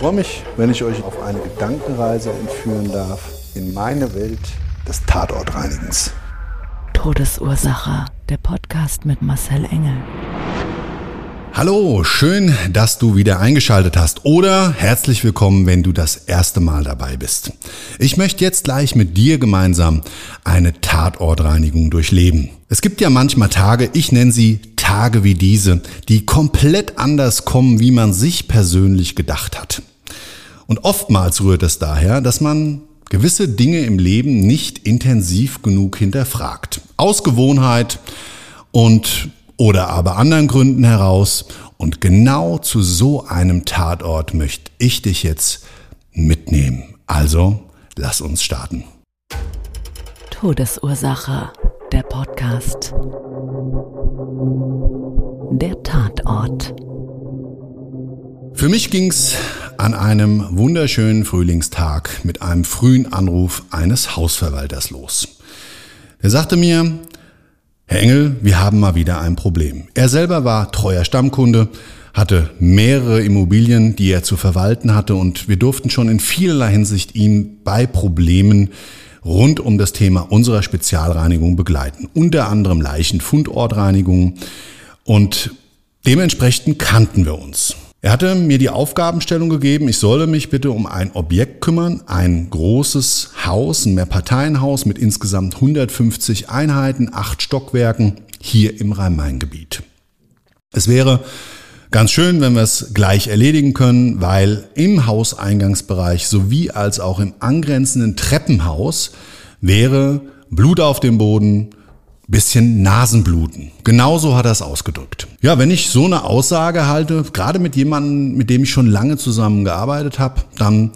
Ich freue mich, wenn ich euch auf eine Gedankenreise entführen darf in meine Welt des Tatortreinigens. Todesursache. Der Podcast mit Marcel Engel. Hallo, schön, dass du wieder eingeschaltet hast oder herzlich willkommen, wenn du das erste Mal dabei bist. Ich möchte jetzt gleich mit dir gemeinsam eine Tatortreinigung durchleben. Es gibt ja manchmal Tage, ich nenne sie Tage wie diese, die komplett anders kommen, wie man sich persönlich gedacht hat. Und oftmals rührt es daher, dass man gewisse Dinge im Leben nicht intensiv genug hinterfragt. Aus Gewohnheit und oder aber anderen Gründen heraus. Und genau zu so einem Tatort möchte ich dich jetzt mitnehmen. Also, lass uns starten. Todesursache. Der Podcast. Der Tatort. Für mich ging's an einem wunderschönen Frühlingstag mit einem frühen Anruf eines Hausverwalters los. Er sagte mir, Herr Engel, wir haben mal wieder ein Problem. Er selber war treuer Stammkunde, hatte mehrere Immobilien, die er zu verwalten hatte und wir durften schon in vielerlei Hinsicht ihn bei Problemen rund um das Thema unserer Spezialreinigung begleiten. Unter anderem Leichenfundortreinigung und dementsprechend kannten wir uns. Er hatte mir die Aufgabenstellung gegeben, ich solle mich bitte um ein Objekt kümmern, ein großes Haus, ein Mehrparteienhaus mit insgesamt 150 Einheiten, acht Stockwerken hier im Rhein-Main-Gebiet. Es wäre ganz schön, wenn wir es gleich erledigen können, weil im Hauseingangsbereich sowie als auch im angrenzenden Treppenhaus wäre Blut auf dem Boden, bisschen Nasenbluten. Genauso hat er es ausgedrückt. Ja, wenn ich so eine Aussage halte, gerade mit jemandem, mit dem ich schon lange zusammengearbeitet habe, dann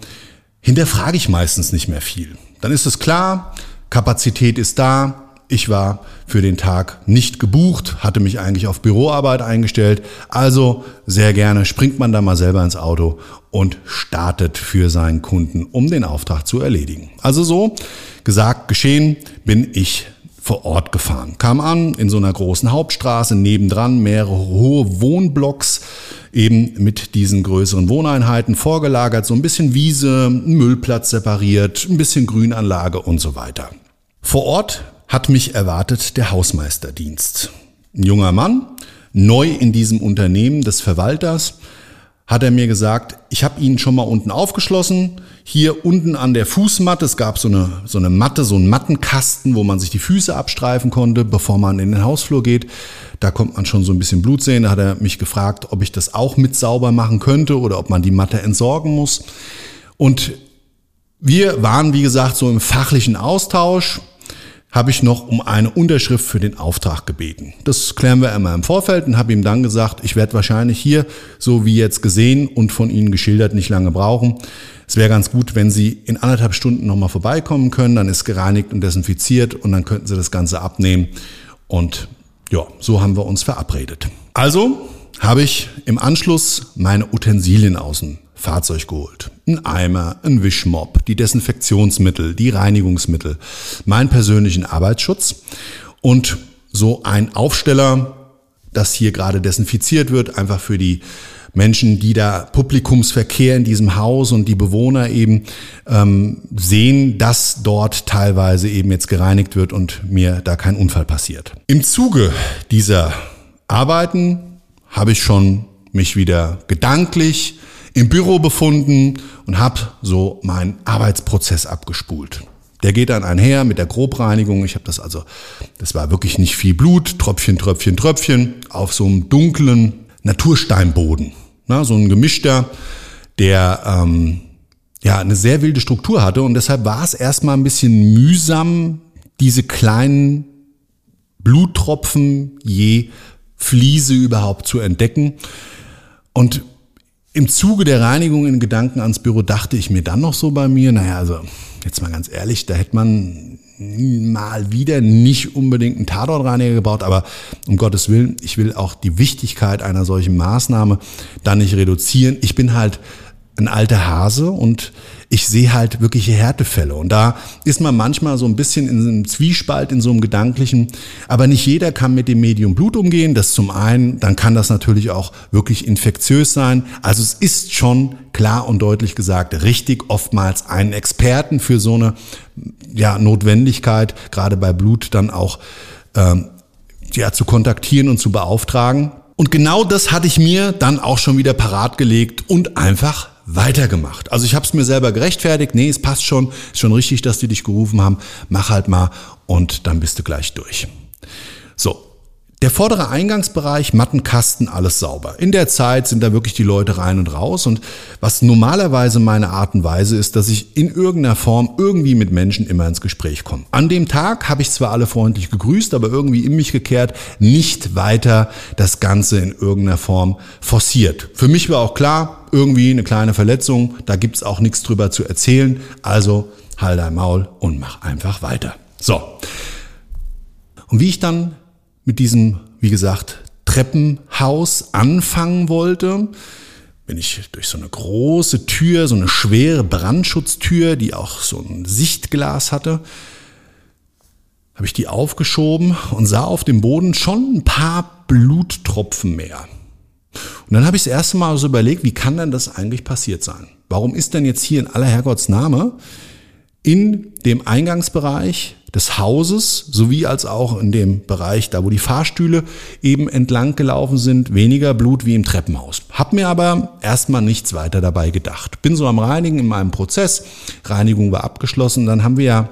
hinterfrage ich meistens nicht mehr viel. Dann ist es klar, Kapazität ist da. Ich war für den Tag nicht gebucht, hatte mich eigentlich auf Büroarbeit eingestellt. Also sehr gerne springt man da mal selber ins Auto und startet für seinen Kunden, um den Auftrag zu erledigen. Also so gesagt, geschehen, bin ich vor Ort gefahren. Kam an in so einer großen Hauptstraße, nebendran mehrere hohe Wohnblocks, eben mit diesen größeren Wohneinheiten vorgelagert, so ein bisschen Wiese, Müllplatz separiert, ein bisschen Grünanlage und so weiter. Vor Ort hat mich erwartet der Hausmeisterdienst. Ein junger Mann, neu in diesem Unternehmen des Verwalters, hat er mir gesagt, ich habe ihn schon mal unten aufgeschlossen. Hier unten an der Fußmatte, es gab so eine, so eine Matte, so einen Mattenkasten, wo man sich die Füße abstreifen konnte, bevor man in den Hausflur geht. Da kommt man schon so ein bisschen Blut sehen. Da hat er mich gefragt, ob ich das auch mit sauber machen könnte oder ob man die Matte entsorgen muss. Und wir waren, wie gesagt, so im fachlichen Austausch habe ich noch um eine Unterschrift für den Auftrag gebeten. Das klären wir einmal im Vorfeld und habe ihm dann gesagt, ich werde wahrscheinlich hier, so wie jetzt gesehen und von Ihnen geschildert, nicht lange brauchen. Es wäre ganz gut, wenn Sie in anderthalb Stunden nochmal vorbeikommen können, dann ist gereinigt und desinfiziert und dann könnten Sie das Ganze abnehmen. Und ja, so haben wir uns verabredet. Also habe ich im Anschluss meine Utensilien außen Fahrzeug geholt. Ein Eimer, ein Wischmopp, die Desinfektionsmittel, die Reinigungsmittel, meinen persönlichen Arbeitsschutz und so ein Aufsteller, das hier gerade desinfiziert wird, einfach für die Menschen, die da Publikumsverkehr in diesem Haus und die Bewohner eben ähm, sehen, dass dort teilweise eben jetzt gereinigt wird und mir da kein Unfall passiert. Im Zuge dieser Arbeiten habe ich schon mich wieder gedanklich im Büro befunden und habe so meinen Arbeitsprozess abgespult. Der geht dann einher mit der Grobreinigung. Ich habe das also, das war wirklich nicht viel Blut, Tröpfchen, Tröpfchen, Tröpfchen auf so einem dunklen Natursteinboden. Na, so ein gemischter, der ähm, ja eine sehr wilde Struktur hatte und deshalb war es erstmal ein bisschen mühsam, diese kleinen Bluttropfen je Fliese überhaupt zu entdecken. Und im Zuge der Reinigung in Gedanken ans Büro dachte ich mir dann noch so bei mir, naja, also jetzt mal ganz ehrlich, da hätte man mal wieder nicht unbedingt einen Tatortreiniger gebaut, aber um Gottes Willen, ich will auch die Wichtigkeit einer solchen Maßnahme dann nicht reduzieren. Ich bin halt ein alter Hase und ich sehe halt wirkliche Härtefälle. Und da ist man manchmal so ein bisschen in einem Zwiespalt, in so einem gedanklichen. Aber nicht jeder kann mit dem Medium Blut umgehen. Das zum einen. Dann kann das natürlich auch wirklich infektiös sein. Also es ist schon klar und deutlich gesagt richtig, oftmals einen Experten für so eine ja, Notwendigkeit, gerade bei Blut dann auch ähm, ja, zu kontaktieren und zu beauftragen. Und genau das hatte ich mir dann auch schon wieder parat gelegt und einfach weitergemacht. Also ich habe es mir selber gerechtfertigt. Nee, es passt schon. Ist schon richtig, dass die dich gerufen haben. Mach halt mal und dann bist du gleich durch. So, der vordere Eingangsbereich, Mattenkasten, alles sauber. In der Zeit sind da wirklich die Leute rein und raus. Und was normalerweise meine Art und Weise ist, dass ich in irgendeiner Form irgendwie mit Menschen immer ins Gespräch komme. An dem Tag habe ich zwar alle freundlich gegrüßt, aber irgendwie in mich gekehrt, nicht weiter das Ganze in irgendeiner Form forciert. Für mich war auch klar, irgendwie eine kleine Verletzung, da gibt's auch nichts drüber zu erzählen. Also halt dein Maul und mach einfach weiter. So. Und wie ich dann mit diesem, wie gesagt, Treppenhaus anfangen wollte, bin ich durch so eine große Tür, so eine schwere Brandschutztür, die auch so ein Sichtglas hatte, habe ich die aufgeschoben und sah auf dem Boden schon ein paar Bluttropfen mehr. Und dann habe ich das erste Mal so überlegt, wie kann denn das eigentlich passiert sein? Warum ist denn jetzt hier in aller Herrgottsname in dem Eingangsbereich des Hauses sowie als auch in dem Bereich, da wo die Fahrstühle eben entlang gelaufen sind, weniger Blut wie im Treppenhaus. Hab mir aber erstmal nichts weiter dabei gedacht. Bin so am Reinigen in meinem Prozess. Reinigung war abgeschlossen. Dann haben wir ja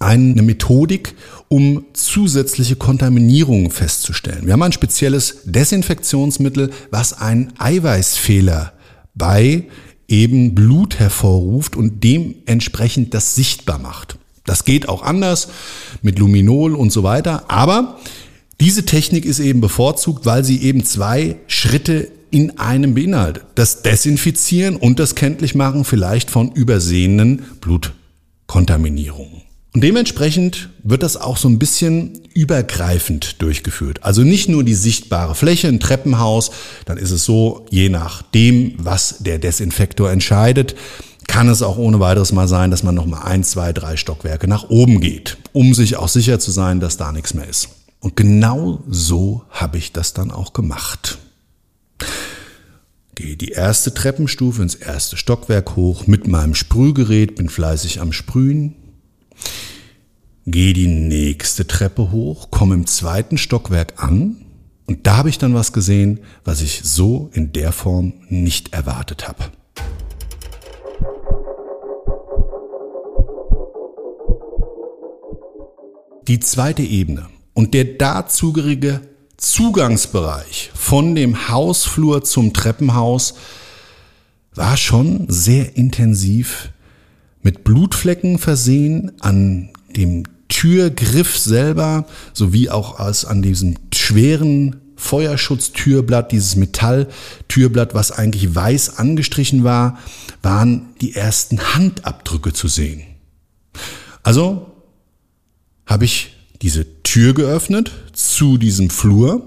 eine Methodik, um zusätzliche Kontaminierungen festzustellen. Wir haben ein spezielles Desinfektionsmittel, was einen Eiweißfehler bei eben Blut hervorruft und dementsprechend das sichtbar macht. Das geht auch anders mit Luminol und so weiter. Aber diese Technik ist eben bevorzugt, weil sie eben zwei Schritte in einem beinhaltet. Das Desinfizieren und das Kenntlichmachen vielleicht von übersehenen Blutkontaminierungen. Und dementsprechend wird das auch so ein bisschen übergreifend durchgeführt. Also nicht nur die sichtbare Fläche, ein Treppenhaus, dann ist es so, je nachdem, was der Desinfektor entscheidet, kann es auch ohne weiteres mal sein, dass man nochmal ein, zwei, drei Stockwerke nach oben geht, um sich auch sicher zu sein, dass da nichts mehr ist. Und genau so habe ich das dann auch gemacht. Gehe die erste Treppenstufe ins erste Stockwerk hoch mit meinem Sprühgerät, bin fleißig am Sprühen. Gehe die nächste Treppe hoch, komme im zweiten Stockwerk an und da habe ich dann was gesehen, was ich so in der Form nicht erwartet habe. Die zweite Ebene und der dazugehörige Zugangsbereich von dem Hausflur zum Treppenhaus war schon sehr intensiv mit Blutflecken versehen an dem Türgriff selber, sowie auch als an diesem schweren Feuerschutztürblatt, dieses Metalltürblatt, was eigentlich weiß angestrichen war, waren die ersten Handabdrücke zu sehen. Also habe ich diese Tür geöffnet zu diesem Flur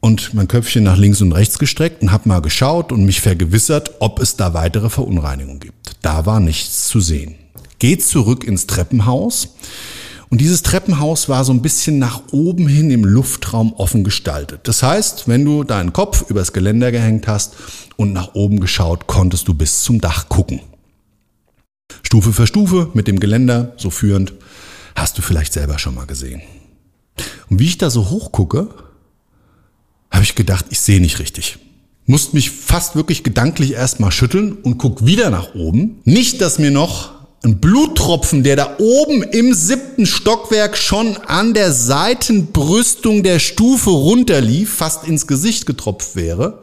und mein Köpfchen nach links und rechts gestreckt und habe mal geschaut und mich vergewissert, ob es da weitere Verunreinigungen gibt. Da war nichts zu sehen. Geht zurück ins Treppenhaus und dieses Treppenhaus war so ein bisschen nach oben hin im Luftraum offen gestaltet. Das heißt, wenn du deinen Kopf übers Geländer gehängt hast und nach oben geschaut, konntest du bis zum Dach gucken. Stufe für Stufe mit dem Geländer so führend Hast du vielleicht selber schon mal gesehen. Und wie ich da so hochgucke, habe ich gedacht, ich sehe nicht richtig. musste mich fast wirklich gedanklich erstmal schütteln und guck wieder nach oben. Nicht, dass mir noch ein Bluttropfen, der da oben im siebten Stockwerk schon an der Seitenbrüstung der Stufe runterlief, fast ins Gesicht getropft wäre,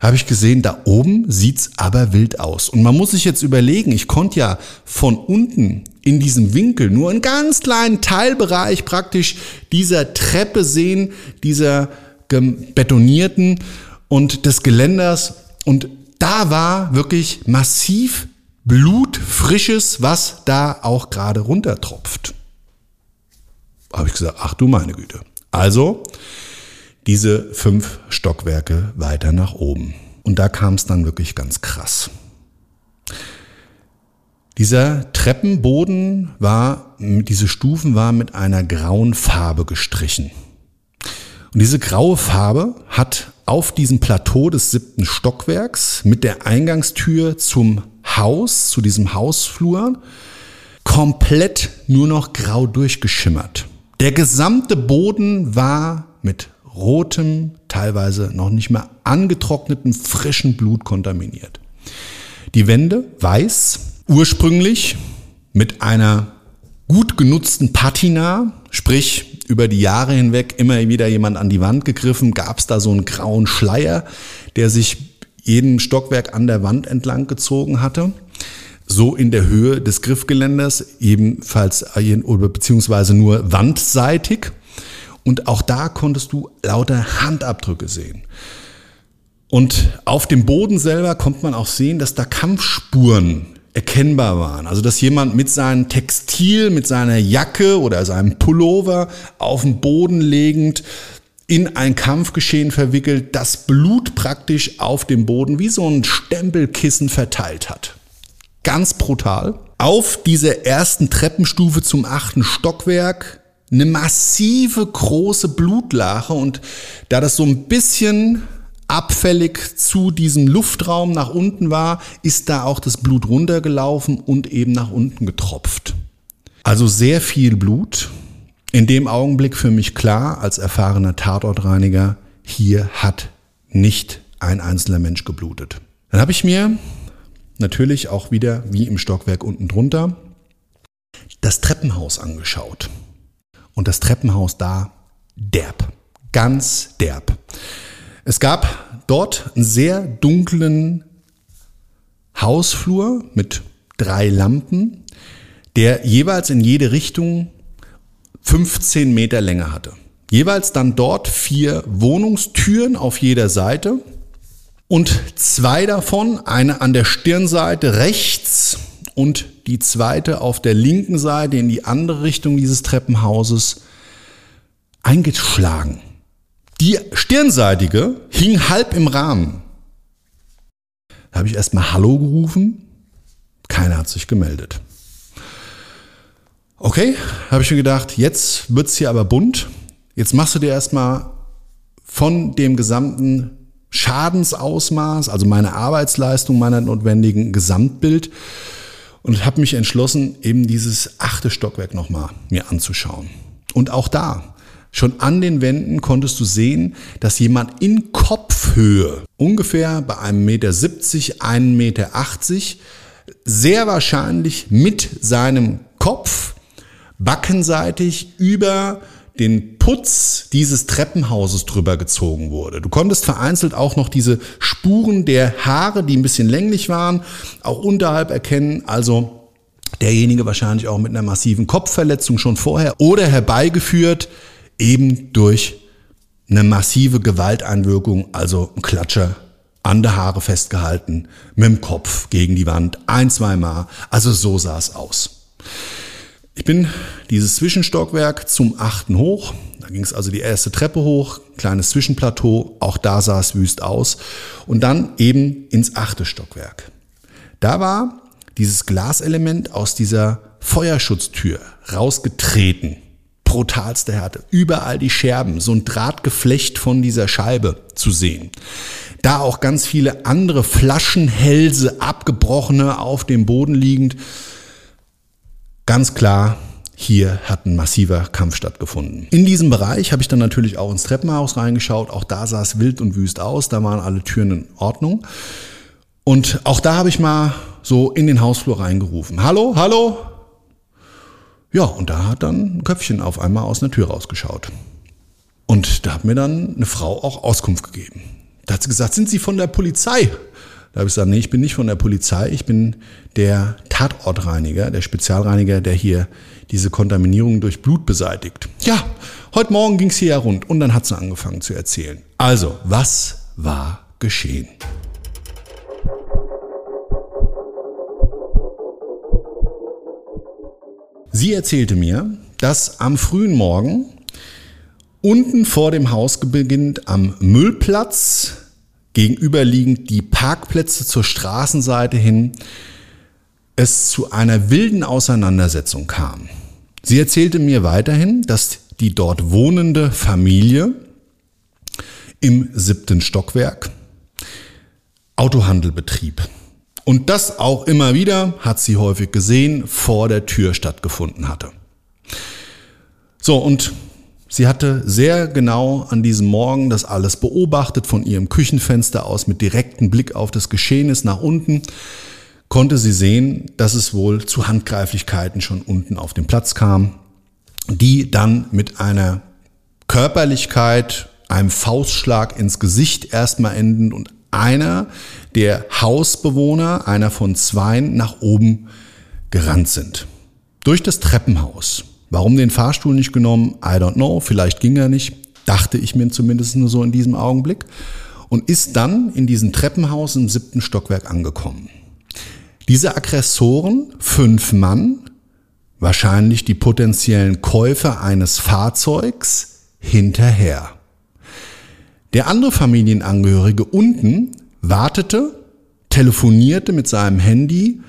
habe ich gesehen, da oben sieht's aber wild aus. Und man muss sich jetzt überlegen, ich konnte ja von unten in diesem Winkel nur einen ganz kleinen Teilbereich praktisch dieser Treppe sehen, dieser betonierten und des Geländers. Und da war wirklich massiv Blut, frisches, was da auch gerade runtertropft. Habe ich gesagt, ach du meine Güte. Also diese fünf Stockwerke weiter nach oben. Und da kam es dann wirklich ganz krass. Dieser Treppenboden war, diese Stufen war mit einer grauen Farbe gestrichen. Und diese graue Farbe hat auf diesem Plateau des siebten Stockwerks mit der Eingangstür zum Haus, zu diesem Hausflur, komplett nur noch grau durchgeschimmert. Der gesamte Boden war mit rotem, teilweise noch nicht mehr angetrockneten, frischen Blut kontaminiert. Die Wände weiß, ursprünglich mit einer gut genutzten Patina, sprich über die Jahre hinweg immer wieder jemand an die Wand gegriffen, gab es da so einen grauen Schleier, der sich jeden Stockwerk an der Wand entlang gezogen hatte. So in der Höhe des Griffgeländers, ebenfalls beziehungsweise nur wandseitig. Und auch da konntest du lauter Handabdrücke sehen. Und auf dem Boden selber kommt man auch sehen, dass da Kampfspuren erkennbar waren. Also dass jemand mit seinem Textil, mit seiner Jacke oder seinem Pullover auf den Boden legend in ein Kampfgeschehen verwickelt, das Blut praktisch auf dem Boden wie so ein Stempelkissen verteilt hat. Ganz brutal. Auf dieser ersten Treppenstufe zum achten Stockwerk eine massive große Blutlache und da das so ein bisschen abfällig zu diesem Luftraum nach unten war, ist da auch das Blut runtergelaufen und eben nach unten getropft. Also sehr viel Blut. In dem Augenblick für mich klar, als erfahrener Tatortreiniger, hier hat nicht ein einzelner Mensch geblutet. Dann habe ich mir natürlich auch wieder, wie im Stockwerk unten drunter, das Treppenhaus angeschaut. Und das Treppenhaus da derb, ganz derb. Es gab dort einen sehr dunklen Hausflur mit drei Lampen, der jeweils in jede Richtung 15 Meter Länge hatte. Jeweils dann dort vier Wohnungstüren auf jeder Seite und zwei davon, eine an der Stirnseite rechts und die zweite auf der linken Seite in die andere Richtung dieses Treppenhauses eingeschlagen. Die stirnseitige hing halb im Rahmen. Da habe ich erstmal Hallo gerufen. Keiner hat sich gemeldet. Okay, habe ich mir gedacht, jetzt wird's hier aber bunt. Jetzt machst du dir erstmal von dem gesamten Schadensausmaß, also meine Arbeitsleistung, meiner notwendigen Gesamtbild und habe mich entschlossen, eben dieses achte Stockwerk nochmal mir anzuschauen. Und auch da, schon an den Wänden konntest du sehen, dass jemand in Kopfhöhe, ungefähr bei einem Meter, 70, einem Meter, 80, sehr wahrscheinlich mit seinem Kopf backenseitig über den Putz dieses Treppenhauses drüber gezogen wurde. Du konntest vereinzelt auch noch diese Spuren der Haare, die ein bisschen länglich waren, auch unterhalb erkennen. Also derjenige wahrscheinlich auch mit einer massiven Kopfverletzung schon vorher oder herbeigeführt eben durch eine massive Gewalteinwirkung, also ein Klatscher an der Haare festgehalten, mit dem Kopf gegen die Wand, ein, zweimal. Also so sah es aus. Ich bin dieses Zwischenstockwerk zum achten hoch. Da ging es also die erste Treppe hoch, kleines Zwischenplateau. Auch da sah es wüst aus. Und dann eben ins achte Stockwerk. Da war dieses Glaselement aus dieser Feuerschutztür rausgetreten. Brutalste Härte. Überall die Scherben, so ein Drahtgeflecht von dieser Scheibe zu sehen. Da auch ganz viele andere Flaschenhälse, abgebrochene, auf dem Boden liegend. Ganz klar, hier hat ein massiver Kampf stattgefunden. In diesem Bereich habe ich dann natürlich auch ins Treppenhaus reingeschaut. Auch da sah es wild und wüst aus. Da waren alle Türen in Ordnung. Und auch da habe ich mal so in den Hausflur reingerufen. Hallo, hallo? Ja, und da hat dann ein Köpfchen auf einmal aus einer Tür rausgeschaut. Und da hat mir dann eine Frau auch Auskunft gegeben. Da hat sie gesagt, sind Sie von der Polizei? Da habe ich gesagt, nee, ich bin nicht von der Polizei, ich bin der Tatortreiniger, der Spezialreiniger, der hier diese Kontaminierung durch Blut beseitigt. Ja, heute Morgen ging es hier ja rund und dann hat sie angefangen zu erzählen. Also, was war geschehen? Sie erzählte mir, dass am frühen Morgen unten vor dem Haus beginnt am Müllplatz gegenüberliegend die Parkplätze zur Straßenseite hin es zu einer wilden Auseinandersetzung kam. Sie erzählte mir weiterhin, dass die dort wohnende Familie im siebten Stockwerk Autohandel betrieb. Und das auch immer wieder, hat sie häufig gesehen, vor der Tür stattgefunden hatte. So, und sie hatte sehr genau an diesem Morgen das alles beobachtet, von ihrem Küchenfenster aus mit direktem Blick auf das Geschehnis nach unten konnte sie sehen, dass es wohl zu Handgreiflichkeiten schon unten auf dem Platz kam, die dann mit einer Körperlichkeit, einem Faustschlag ins Gesicht erstmal enden und einer der Hausbewohner, einer von zweien, nach oben gerannt sind. Durch das Treppenhaus. Warum den Fahrstuhl nicht genommen? I don't know. Vielleicht ging er nicht. Dachte ich mir zumindest nur so in diesem Augenblick. Und ist dann in diesem Treppenhaus im siebten Stockwerk angekommen. Diese Aggressoren, fünf Mann, wahrscheinlich die potenziellen Käufer eines Fahrzeugs, hinterher. Der andere Familienangehörige unten wartete, telefonierte mit seinem Handy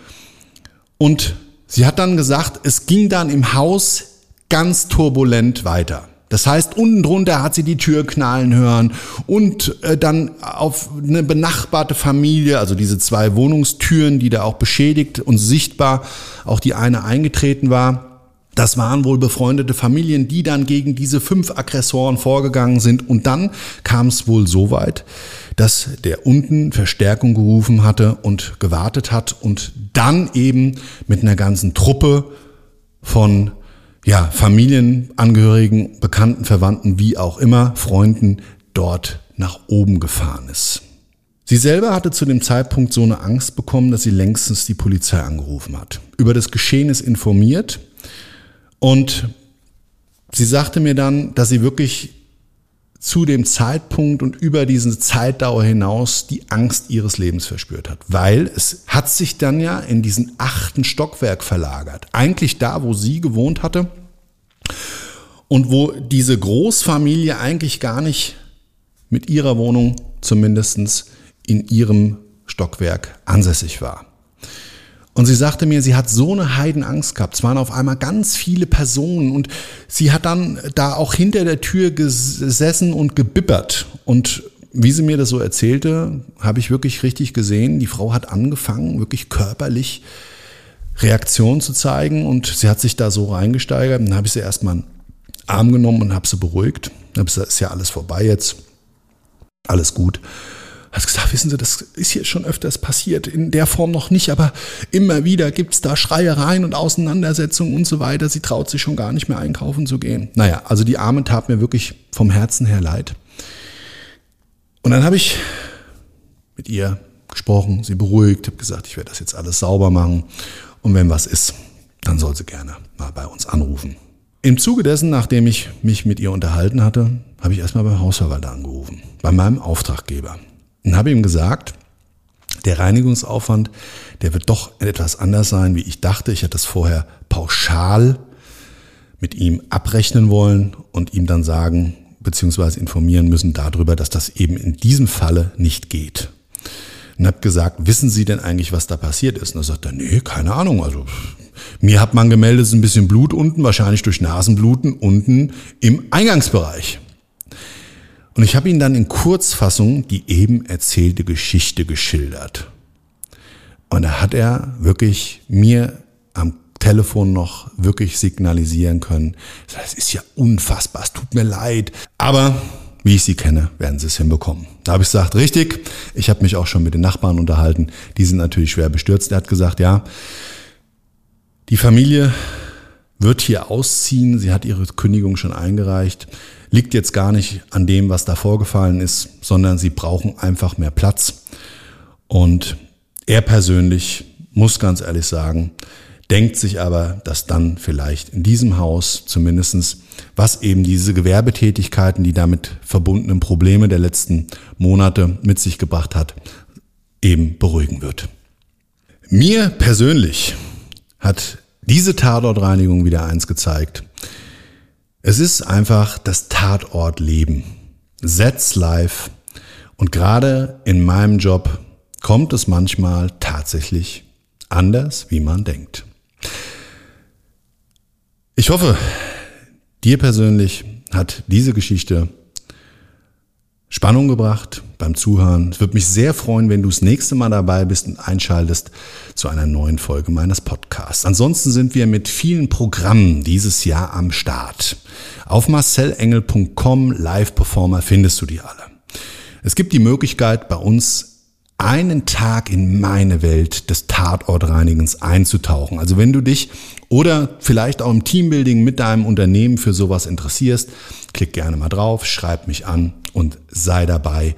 und sie hat dann gesagt, es ging dann im Haus ganz turbulent weiter. Das heißt, unten drunter hat sie die Tür knallen hören und äh, dann auf eine benachbarte Familie, also diese zwei Wohnungstüren, die da auch beschädigt und sichtbar auch die eine eingetreten war. Das waren wohl befreundete Familien, die dann gegen diese fünf Aggressoren vorgegangen sind. Und dann kam es wohl so weit, dass der unten Verstärkung gerufen hatte und gewartet hat und dann eben mit einer ganzen Truppe von ja, Familienangehörigen, Bekannten, Verwandten, wie auch immer, Freunden dort nach oben gefahren ist. Sie selber hatte zu dem Zeitpunkt so eine Angst bekommen, dass sie längstens die Polizei angerufen hat. Über das Geschehen ist informiert und sie sagte mir dann, dass sie wirklich zu dem Zeitpunkt und über diese Zeitdauer hinaus die Angst ihres Lebens verspürt hat. Weil es hat sich dann ja in diesen achten Stockwerk verlagert. Eigentlich da, wo sie gewohnt hatte und wo diese Großfamilie eigentlich gar nicht mit ihrer Wohnung zumindestens in ihrem Stockwerk ansässig war. Und sie sagte mir, sie hat so eine Heidenangst gehabt. Es waren auf einmal ganz viele Personen und sie hat dann da auch hinter der Tür gesessen und gebibbert. Und wie sie mir das so erzählte, habe ich wirklich richtig gesehen, die Frau hat angefangen, wirklich körperlich Reaktion zu zeigen und sie hat sich da so reingesteigert. Dann habe ich sie erstmal einen Arm genommen und habe sie beruhigt. Dann habe gesagt, ist ja alles vorbei jetzt. Alles gut hat gesagt, wissen Sie, das ist hier schon öfters passiert, in der Form noch nicht, aber immer wieder gibt's da Schreiereien und Auseinandersetzungen und so weiter. Sie traut sich schon gar nicht mehr einkaufen zu gehen. Naja, also die Arme tat mir wirklich vom Herzen her leid. Und dann habe ich mit ihr gesprochen, sie beruhigt, habe gesagt, ich werde das jetzt alles sauber machen und wenn was ist, dann soll sie gerne mal bei uns anrufen. Im Zuge dessen, nachdem ich mich mit ihr unterhalten hatte, habe ich erstmal beim Hausverwalter angerufen, bei meinem Auftraggeber. Und habe ihm gesagt, der Reinigungsaufwand, der wird doch etwas anders sein, wie ich dachte. Ich hätte das vorher pauschal mit ihm abrechnen wollen und ihm dann sagen, beziehungsweise informieren müssen darüber, dass das eben in diesem Falle nicht geht. Und habe gesagt, wissen Sie denn eigentlich, was da passiert ist? Und er sagt nee, keine Ahnung. Also mir hat man gemeldet, es ist ein bisschen Blut unten, wahrscheinlich durch Nasenbluten unten im Eingangsbereich. Und ich habe ihm dann in Kurzfassung die eben erzählte Geschichte geschildert. Und da hat er wirklich mir am Telefon noch wirklich signalisieren können. Das ist ja unfassbar, es tut mir leid. Aber wie ich sie kenne, werden sie es hinbekommen. Da habe ich gesagt, richtig. Ich habe mich auch schon mit den Nachbarn unterhalten. Die sind natürlich schwer bestürzt. Er hat gesagt, ja, die Familie wird hier ausziehen. Sie hat ihre Kündigung schon eingereicht. Liegt jetzt gar nicht an dem, was da vorgefallen ist, sondern sie brauchen einfach mehr Platz. Und er persönlich muss ganz ehrlich sagen, denkt sich aber, dass dann vielleicht in diesem Haus zumindestens, was eben diese Gewerbetätigkeiten, die damit verbundenen Probleme der letzten Monate mit sich gebracht hat, eben beruhigen wird. Mir persönlich hat diese Tatortreinigung wieder eins gezeigt. Es ist einfach das Tatortleben. Setz live. Und gerade in meinem Job kommt es manchmal tatsächlich anders, wie man denkt. Ich hoffe, dir persönlich hat diese Geschichte Spannung gebracht beim Zuhören. Es würde mich sehr freuen, wenn du das nächste Mal dabei bist und einschaltest zu einer neuen Folge meines Podcasts. Ansonsten sind wir mit vielen Programmen dieses Jahr am Start. Auf marcelengel.com Live-Performer findest du die alle. Es gibt die Möglichkeit, bei uns einen Tag in meine Welt des Tatortreinigens einzutauchen. Also wenn du dich oder vielleicht auch im Teambuilding mit deinem Unternehmen für sowas interessierst, klick gerne mal drauf, schreib mich an und sei dabei.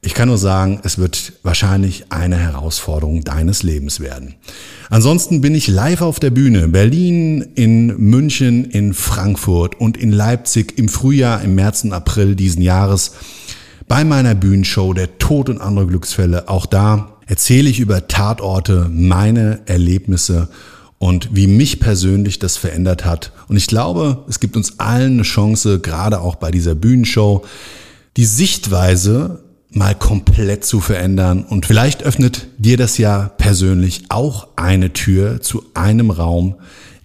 Ich kann nur sagen, es wird wahrscheinlich eine Herausforderung deines Lebens werden. Ansonsten bin ich live auf der Bühne. Berlin, in München, in Frankfurt und in Leipzig im Frühjahr, im März und April diesen Jahres bei meiner Bühnenshow Der Tod und andere Glücksfälle. Auch da erzähle ich über Tatorte, meine Erlebnisse und wie mich persönlich das verändert hat. Und ich glaube, es gibt uns allen eine Chance, gerade auch bei dieser Bühnenshow, die Sichtweise mal komplett zu verändern. Und vielleicht öffnet dir das ja persönlich auch eine Tür zu einem Raum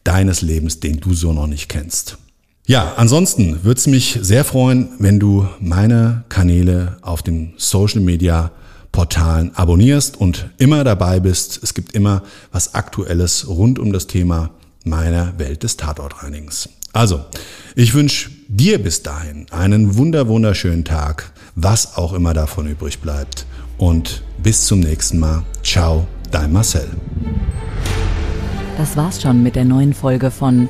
deines Lebens, den du so noch nicht kennst. Ja, ansonsten würde es mich sehr freuen, wenn du meine Kanäle auf den Social Media Portalen abonnierst und immer dabei bist. Es gibt immer was Aktuelles rund um das Thema meiner Welt des Tatortreinigens. Also, ich wünsche dir bis dahin einen wunder wunderschönen Tag, was auch immer davon übrig bleibt. Und bis zum nächsten Mal. Ciao, dein Marcel. Das war's schon mit der neuen Folge von